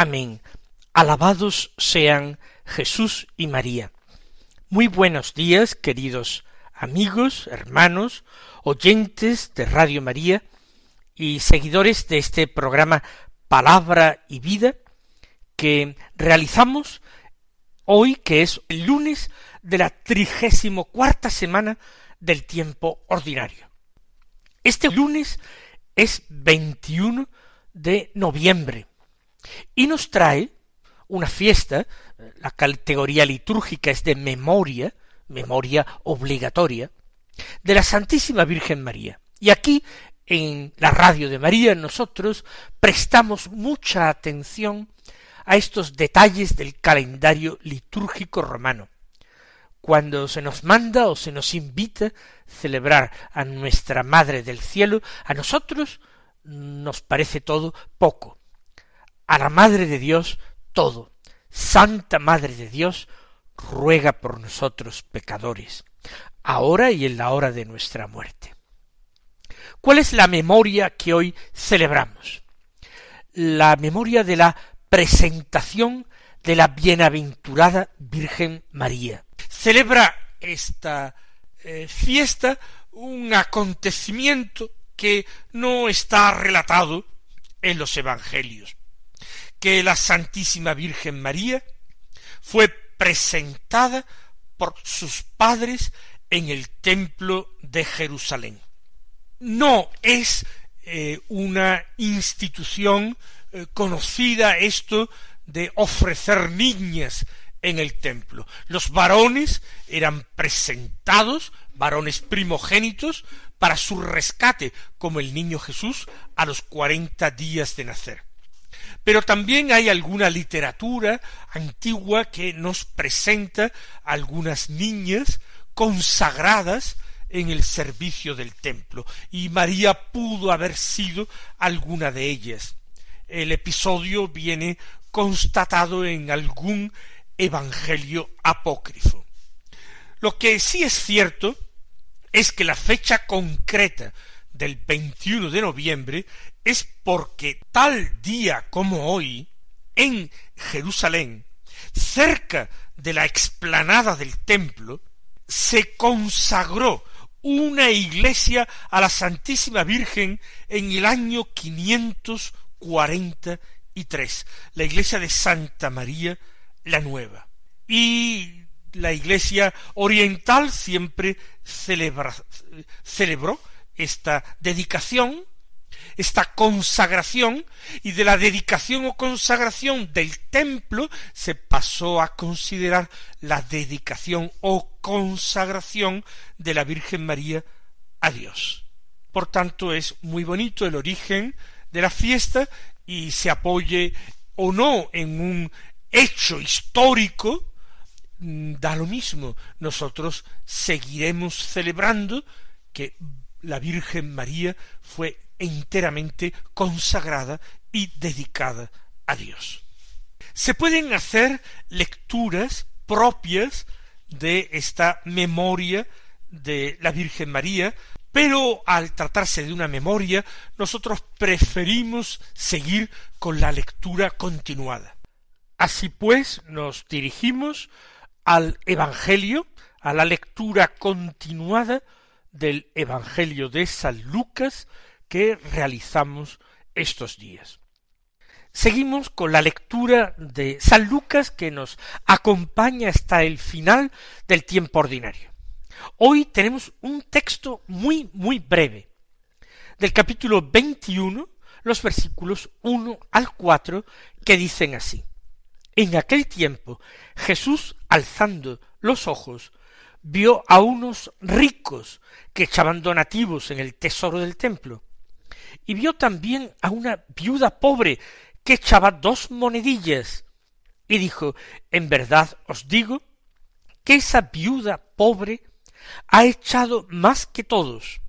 Amén. Alabados sean Jesús y María. Muy buenos días, queridos amigos, hermanos, oyentes de Radio María y seguidores de este programa Palabra y Vida que realizamos hoy, que es el lunes de la trigésimo cuarta semana del tiempo ordinario. Este lunes es 21 de noviembre y nos trae una fiesta, la categoría litúrgica es de memoria, memoria obligatoria, de la Santísima Virgen María. Y aquí, en la radio de María, nosotros prestamos mucha atención a estos detalles del calendario litúrgico romano cuando se nos manda o se nos invita a celebrar a nuestra Madre del Cielo, a nosotros nos parece todo poco. A la Madre de Dios todo. Santa Madre de Dios, ruega por nosotros pecadores, ahora y en la hora de nuestra muerte. ¿Cuál es la memoria que hoy celebramos? La memoria de la presentación de la bienaventurada Virgen María, celebra esta eh, fiesta un acontecimiento que no está relatado en los Evangelios, que la Santísima Virgen María fue presentada por sus padres en el templo de Jerusalén. No es eh, una institución eh, conocida esto de ofrecer niñas en el templo. Los varones eran presentados, varones primogénitos, para su rescate, como el niño Jesús a los cuarenta días de nacer. Pero también hay alguna literatura antigua que nos presenta algunas niñas consagradas en el servicio del templo, y María pudo haber sido alguna de ellas. El episodio viene constatado en algún evangelio apócrifo. Lo que sí es cierto es que la fecha concreta del 21 de noviembre es porque tal día como hoy, en Jerusalén, cerca de la explanada del templo, se consagró una iglesia a la Santísima Virgen en el año quinientos cuarenta y tres, la iglesia de Santa María la nueva. Y la Iglesia oriental siempre celebró esta dedicación, esta consagración, y de la dedicación o consagración del templo se pasó a considerar la dedicación o consagración de la Virgen María a Dios. Por tanto, es muy bonito el origen de la fiesta y se apoye o no en un hecho histórico, mm, da lo mismo. Nosotros seguiremos celebrando que la Virgen María fue enteramente consagrada y dedicada a Dios. Se pueden hacer lecturas propias de esta memoria de la Virgen María, pero al tratarse de una memoria, nosotros preferimos seguir con la lectura continuada. Así pues, nos dirigimos al Evangelio, a la lectura continuada del Evangelio de San Lucas que realizamos estos días. Seguimos con la lectura de San Lucas que nos acompaña hasta el final del tiempo ordinario. Hoy tenemos un texto muy, muy breve, del capítulo 21, los versículos 1 al 4, que dicen así. En aquel tiempo Jesús, alzando los ojos, vio a unos ricos que echaban donativos en el tesoro del templo, y vio también a una viuda pobre que echaba dos monedillas, y dijo, en verdad os digo que esa viuda pobre ha echado más que todos,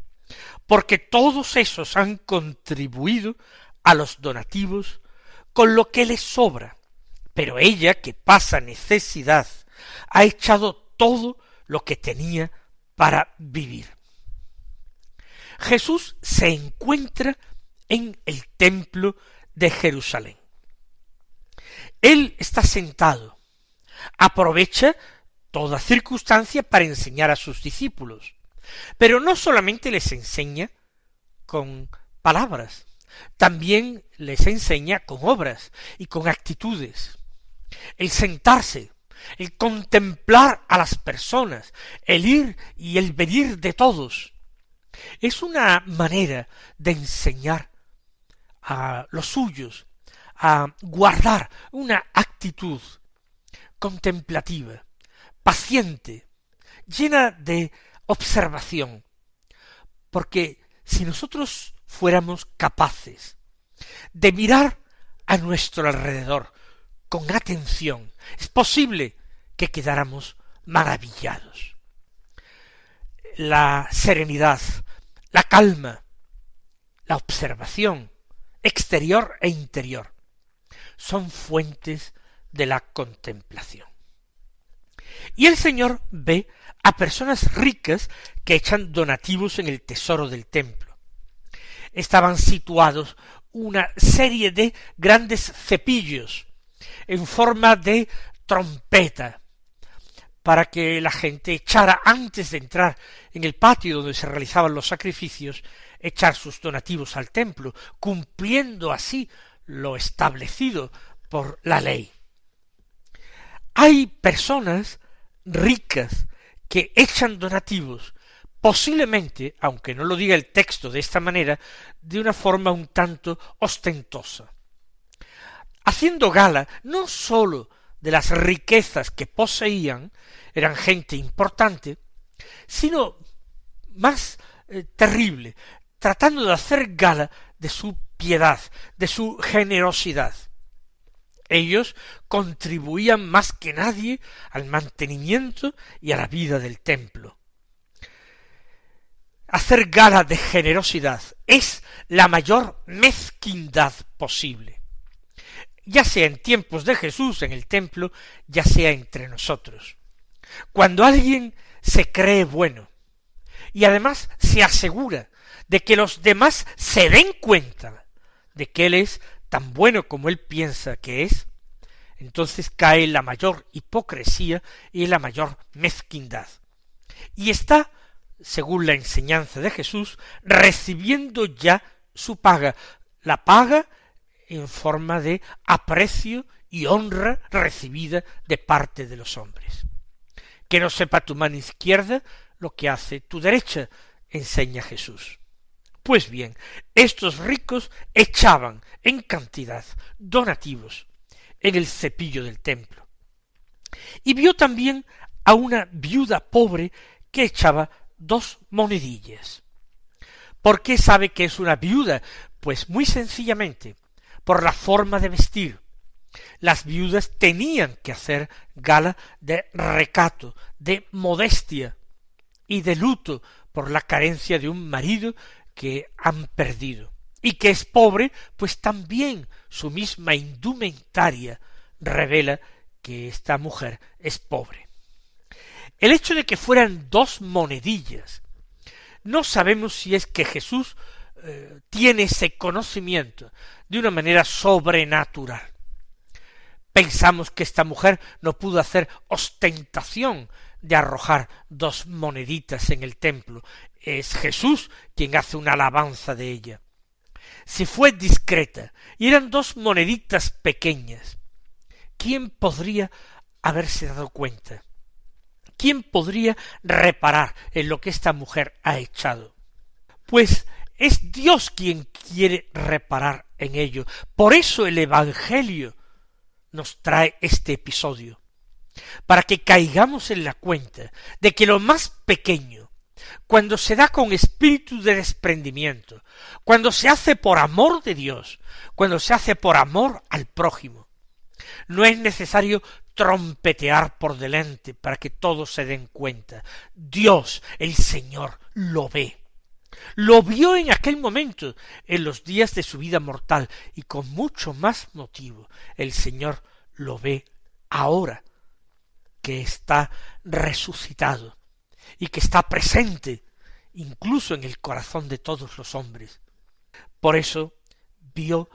porque todos esos han contribuido a los donativos con lo que les sobra, pero ella, que pasa necesidad, ha echado todo lo que tenía para vivir. Jesús se encuentra en el templo de Jerusalén. Él está sentado, aprovecha toda circunstancia para enseñar a sus discípulos, pero no solamente les enseña con palabras, también les enseña con obras y con actitudes. El sentarse, el contemplar a las personas, el ir y el venir de todos, es una manera de enseñar a los suyos a guardar una actitud contemplativa, paciente, llena de observación, porque si nosotros fuéramos capaces de mirar a nuestro alrededor con atención, es posible que quedáramos maravillados. La serenidad, la calma, la observación exterior e interior son fuentes de la contemplación. Y el Señor ve a personas ricas que echan donativos en el tesoro del templo. Estaban situados una serie de grandes cepillos en forma de trompeta para que la gente echara antes de entrar en el patio donde se realizaban los sacrificios, echar sus donativos al templo, cumpliendo así lo establecido por la ley. Hay personas ricas que echan donativos, posiblemente, aunque no lo diga el texto de esta manera, de una forma un tanto ostentosa, haciendo gala no sólo de las riquezas que poseían, eran gente importante, sino más eh, terrible, tratando de hacer gala de su piedad, de su generosidad. Ellos contribuían más que nadie al mantenimiento y a la vida del templo. Hacer gala de generosidad es la mayor mezquindad posible, ya sea en tiempos de Jesús en el templo, ya sea entre nosotros. Cuando alguien se cree bueno y además se asegura de que los demás se den cuenta de que él es tan bueno como él piensa que es, entonces cae la mayor hipocresía y la mayor mezquindad. Y está, según la enseñanza de Jesús, recibiendo ya su paga, la paga en forma de aprecio y honra recibida de parte de los hombres. Que no sepa tu mano izquierda lo que hace tu derecha, enseña Jesús. Pues bien, estos ricos echaban en cantidad donativos en el cepillo del templo. Y vio también a una viuda pobre que echaba dos monedillas. ¿Por qué sabe que es una viuda? Pues muy sencillamente, por la forma de vestir. Las viudas tenían que hacer gala de recato, de modestia y de luto por la carencia de un marido que han perdido. Y que es pobre, pues también su misma indumentaria revela que esta mujer es pobre. El hecho de que fueran dos monedillas, no sabemos si es que Jesús eh, tiene ese conocimiento de una manera sobrenatural. Pensamos que esta mujer no pudo hacer ostentación de arrojar dos moneditas en el templo, es Jesús quien hace una alabanza de ella. Si fue discreta y eran dos moneditas pequeñas, ¿quién podría haberse dado cuenta? ¿Quién podría reparar en lo que esta mujer ha echado? Pues es Dios quien quiere reparar en ello. Por eso el Evangelio nos trae este episodio, para que caigamos en la cuenta de que lo más pequeño cuando se da con espíritu de desprendimiento, cuando se hace por amor de Dios, cuando se hace por amor al prójimo. No es necesario trompetear por delante para que todos se den cuenta. Dios, el Señor, lo ve. Lo vio en aquel momento, en los días de su vida mortal, y con mucho más motivo el Señor lo ve ahora, que está resucitado y que está presente incluso en el corazón de todos los hombres. Por eso vio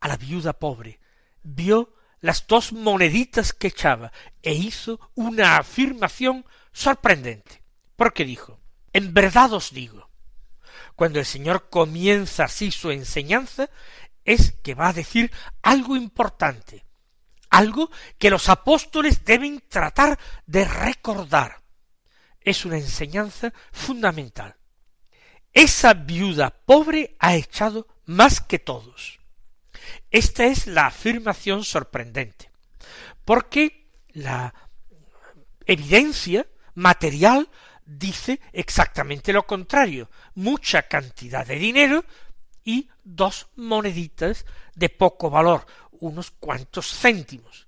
a la viuda pobre, vio las dos moneditas que echaba e hizo una afirmación sorprendente, porque dijo, en verdad os digo, cuando el Señor comienza así su enseñanza, es que va a decir algo importante, algo que los apóstoles deben tratar de recordar. Es una enseñanza fundamental. Esa viuda pobre ha echado más que todos. Esta es la afirmación sorprendente, porque la evidencia material dice exactamente lo contrario, mucha cantidad de dinero y dos moneditas de poco valor, unos cuantos céntimos.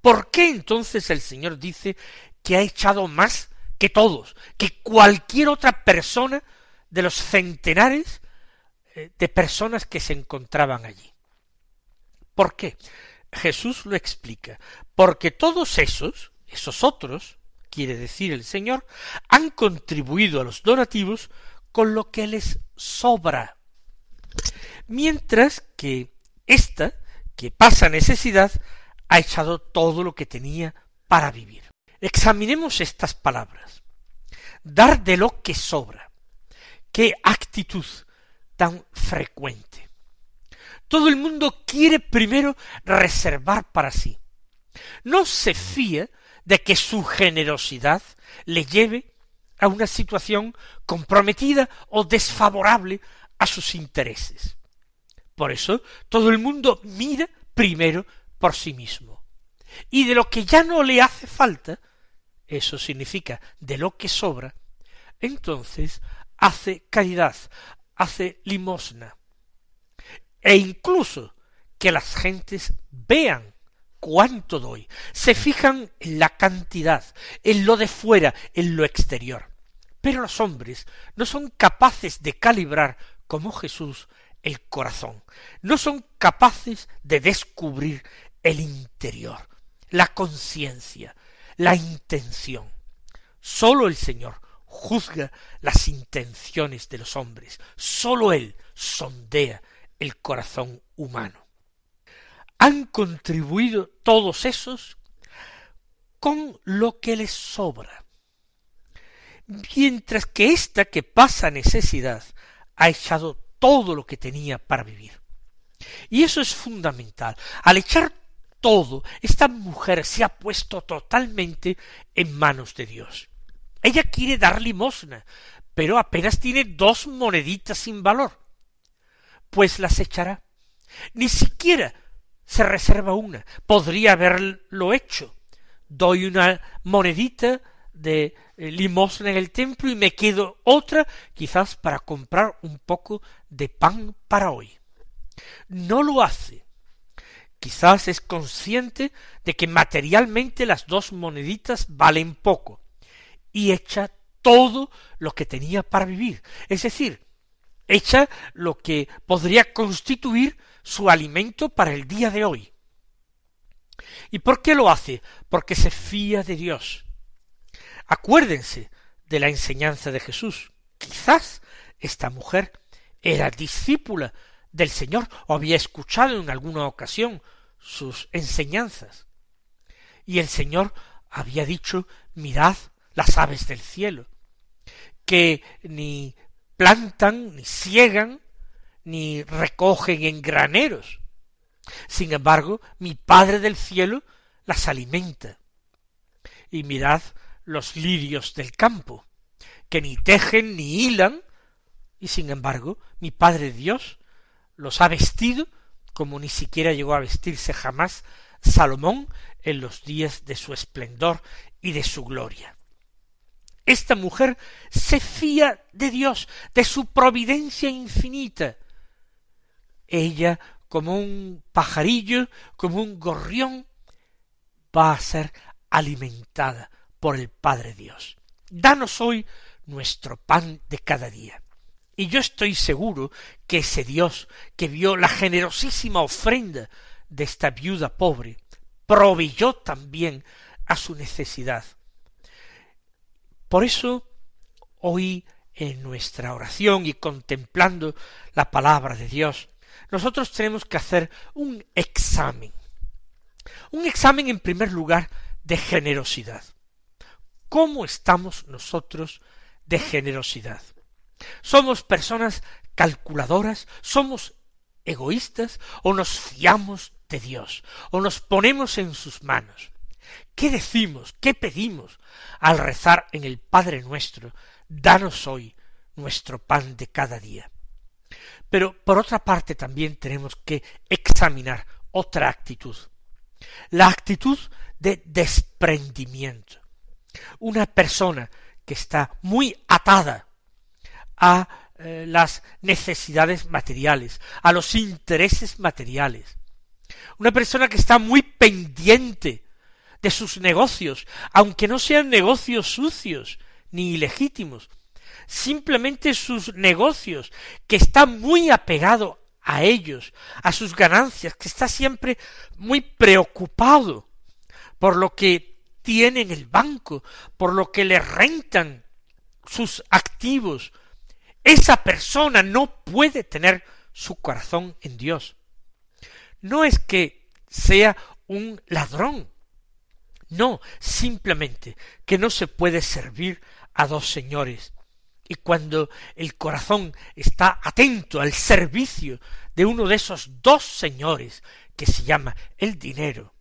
¿Por qué entonces el Señor dice que ha echado más que todos, que cualquier otra persona de los centenares eh, de personas que se encontraban allí? ¿Por qué? Jesús lo explica. Porque todos esos, esos otros, quiere decir el Señor, han contribuido a los donativos con lo que les sobra. Mientras que ésta, que pasa necesidad, ha echado todo lo que tenía para vivir. Examinemos estas palabras. Dar de lo que sobra. Qué actitud tan frecuente. Todo el mundo quiere primero reservar para sí. No se fía de que su generosidad le lleve a una situación comprometida o desfavorable a sus intereses. Por eso todo el mundo mira primero por sí mismo. Y de lo que ya no le hace falta, eso significa de lo que sobra, entonces hace caridad, hace limosna, e incluso que las gentes vean cuánto doy, se fijan en la cantidad, en lo de fuera, en lo exterior. Pero los hombres no son capaces de calibrar como Jesús el corazón, no son capaces de descubrir el interior, la conciencia, la intención. Sólo el Señor juzga las intenciones de los hombres, sólo Él sondea el corazón humano. Han contribuido todos esos con lo que les sobra, mientras que ésta que pasa necesidad ha echado todo lo que tenía para vivir. Y eso es fundamental. Al echar todo, esta mujer se ha puesto totalmente en manos de Dios. Ella quiere dar limosna, pero apenas tiene dos moneditas sin valor pues las echará. Ni siquiera se reserva una. Podría haberlo hecho. Doy una monedita de eh, limosna en el templo y me quedo otra quizás para comprar un poco de pan para hoy. No lo hace. Quizás es consciente de que materialmente las dos moneditas valen poco y echa todo lo que tenía para vivir. Es decir, echa lo que podría constituir su alimento para el día de hoy. ¿Y por qué lo hace? Porque se fía de Dios. Acuérdense de la enseñanza de Jesús. Quizás esta mujer era discípula del Señor o había escuchado en alguna ocasión sus enseñanzas. Y el Señor había dicho, mirad las aves del cielo, que ni plantan, ni ciegan, ni recogen en graneros. Sin embargo, mi Padre del cielo las alimenta. Y mirad los lirios del campo, que ni tejen ni hilan, y sin embargo, mi Padre Dios los ha vestido como ni siquiera llegó a vestirse jamás Salomón en los días de su esplendor y de su gloria. Esta mujer se fía de Dios, de su providencia infinita. Ella, como un pajarillo, como un gorrión, va a ser alimentada por el Padre Dios. Danos hoy nuestro pan de cada día. Y yo estoy seguro que ese Dios que vio la generosísima ofrenda de esta viuda pobre, proveyó también a su necesidad. Por eso, hoy en nuestra oración y contemplando la palabra de Dios, nosotros tenemos que hacer un examen. Un examen en primer lugar de generosidad. ¿Cómo estamos nosotros de generosidad? ¿Somos personas calculadoras? ¿Somos egoístas? ¿O nos fiamos de Dios? ¿O nos ponemos en sus manos? ¿Qué decimos? ¿Qué pedimos al rezar en el Padre nuestro? Danos hoy nuestro pan de cada día. Pero por otra parte también tenemos que examinar otra actitud, la actitud de desprendimiento. Una persona que está muy atada a eh, las necesidades materiales, a los intereses materiales. Una persona que está muy pendiente de sus negocios, aunque no sean negocios sucios ni ilegítimos, simplemente sus negocios, que está muy apegado a ellos, a sus ganancias, que está siempre muy preocupado por lo que tiene en el banco, por lo que le rentan sus activos, esa persona no puede tener su corazón en Dios. No es que sea un ladrón, no, simplemente que no se puede servir a dos señores. Y cuando el corazón está atento al servicio de uno de esos dos señores que se llama el dinero,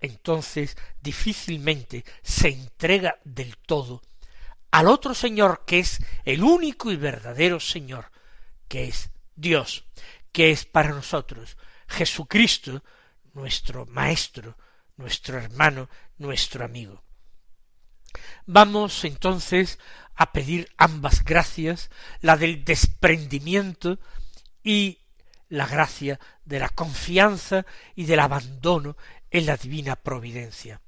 entonces difícilmente se entrega del todo al otro Señor que es el único y verdadero Señor, que es Dios, que es para nosotros Jesucristo, nuestro Maestro, nuestro hermano, nuestro amigo. Vamos entonces a pedir ambas gracias, la del desprendimiento y la gracia de la confianza y del abandono en la divina providencia.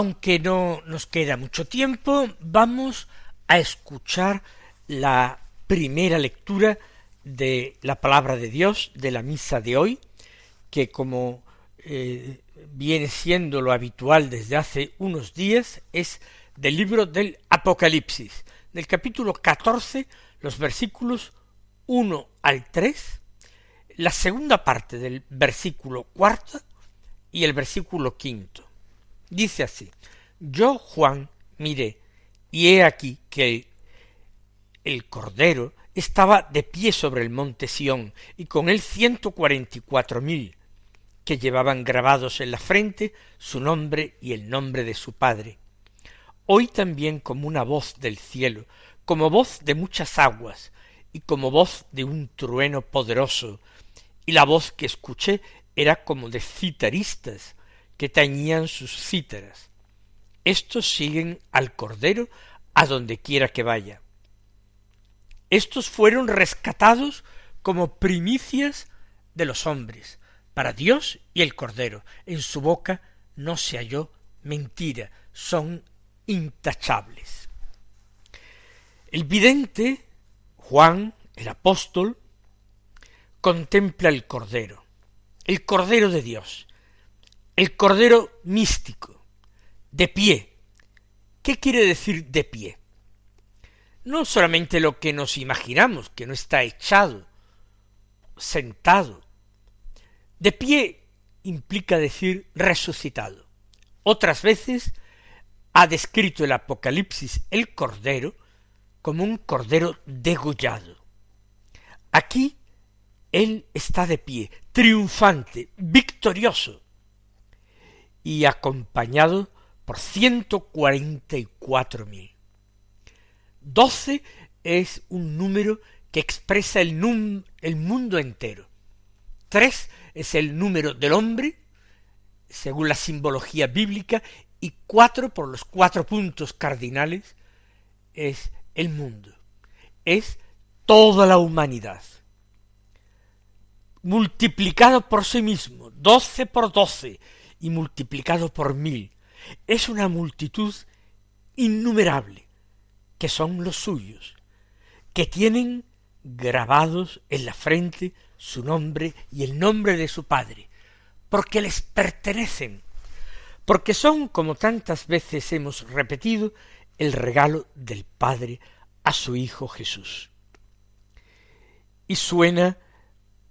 Aunque no nos queda mucho tiempo, vamos a escuchar la primera lectura de la palabra de Dios de la misa de hoy, que como eh, viene siendo lo habitual desde hace unos días, es del libro del Apocalipsis, del capítulo catorce, los versículos uno al tres, la segunda parte del versículo cuarto y el versículo quinto. Dice así, yo Juan miré, y he aquí que el Cordero estaba de pie sobre el monte Sión y con él ciento cuarenta y cuatro mil que llevaban grabados en la frente su nombre y el nombre de su padre. Hoy también como una voz del cielo, como voz de muchas aguas, y como voz de un trueno poderoso, y la voz que escuché era como de citaristas que tañían sus cítaras. Estos siguen al Cordero a donde quiera que vaya. Estos fueron rescatados como primicias de los hombres, para Dios y el Cordero. En su boca no se halló mentira, son intachables. El vidente, Juan, el apóstol, contempla el Cordero, el Cordero de Dios, el Cordero místico, de pie. ¿Qué quiere decir de pie? No solamente lo que nos imaginamos, que no está echado, sentado. De pie implica decir resucitado. Otras veces ha descrito el Apocalipsis el Cordero como un Cordero degollado. Aquí él está de pie, triunfante, victorioso, y acompañado por ciento cuarenta y cuatro mil. Doce es un número que expresa el, el mundo entero. Tres es el número del hombre, según la simbología bíblica, y cuatro, por los cuatro puntos cardinales, es el mundo, es toda la humanidad. Multiplicado por sí mismo, doce por doce, y multiplicado por mil, es una multitud innumerable, que son los suyos, que tienen grabados en la frente su nombre y el nombre de su Padre, porque les pertenecen, porque son, como tantas veces hemos repetido, el regalo del Padre a su Hijo Jesús. Y suena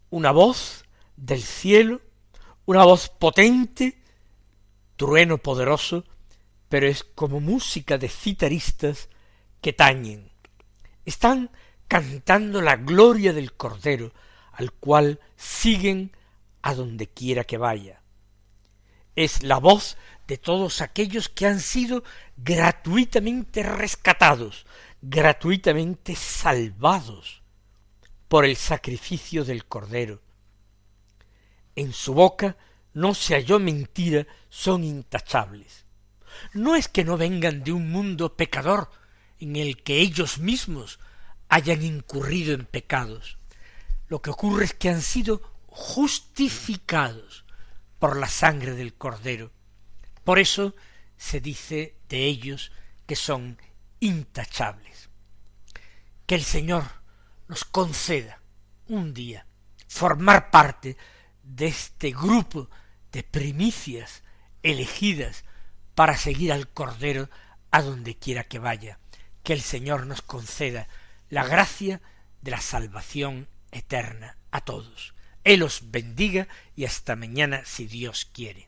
una voz del cielo, una voz potente, trueno poderoso, pero es como música de citaristas que tañen. Están cantando la gloria del Cordero, al cual siguen a donde quiera que vaya es la voz de todos aquellos que han sido gratuitamente rescatados, gratuitamente salvados por el sacrificio del Cordero. En su boca no se halló mentira, son intachables. No es que no vengan de un mundo pecador en el que ellos mismos hayan incurrido en pecados. Lo que ocurre es que han sido justificados por la sangre del Cordero. Por eso se dice de ellos que son intachables. Que el Señor nos conceda un día formar parte de este grupo de primicias elegidas para seguir al Cordero a donde quiera que vaya. Que el Señor nos conceda la gracia de la salvación eterna a todos. Él os bendiga y hasta mañana si Dios quiere.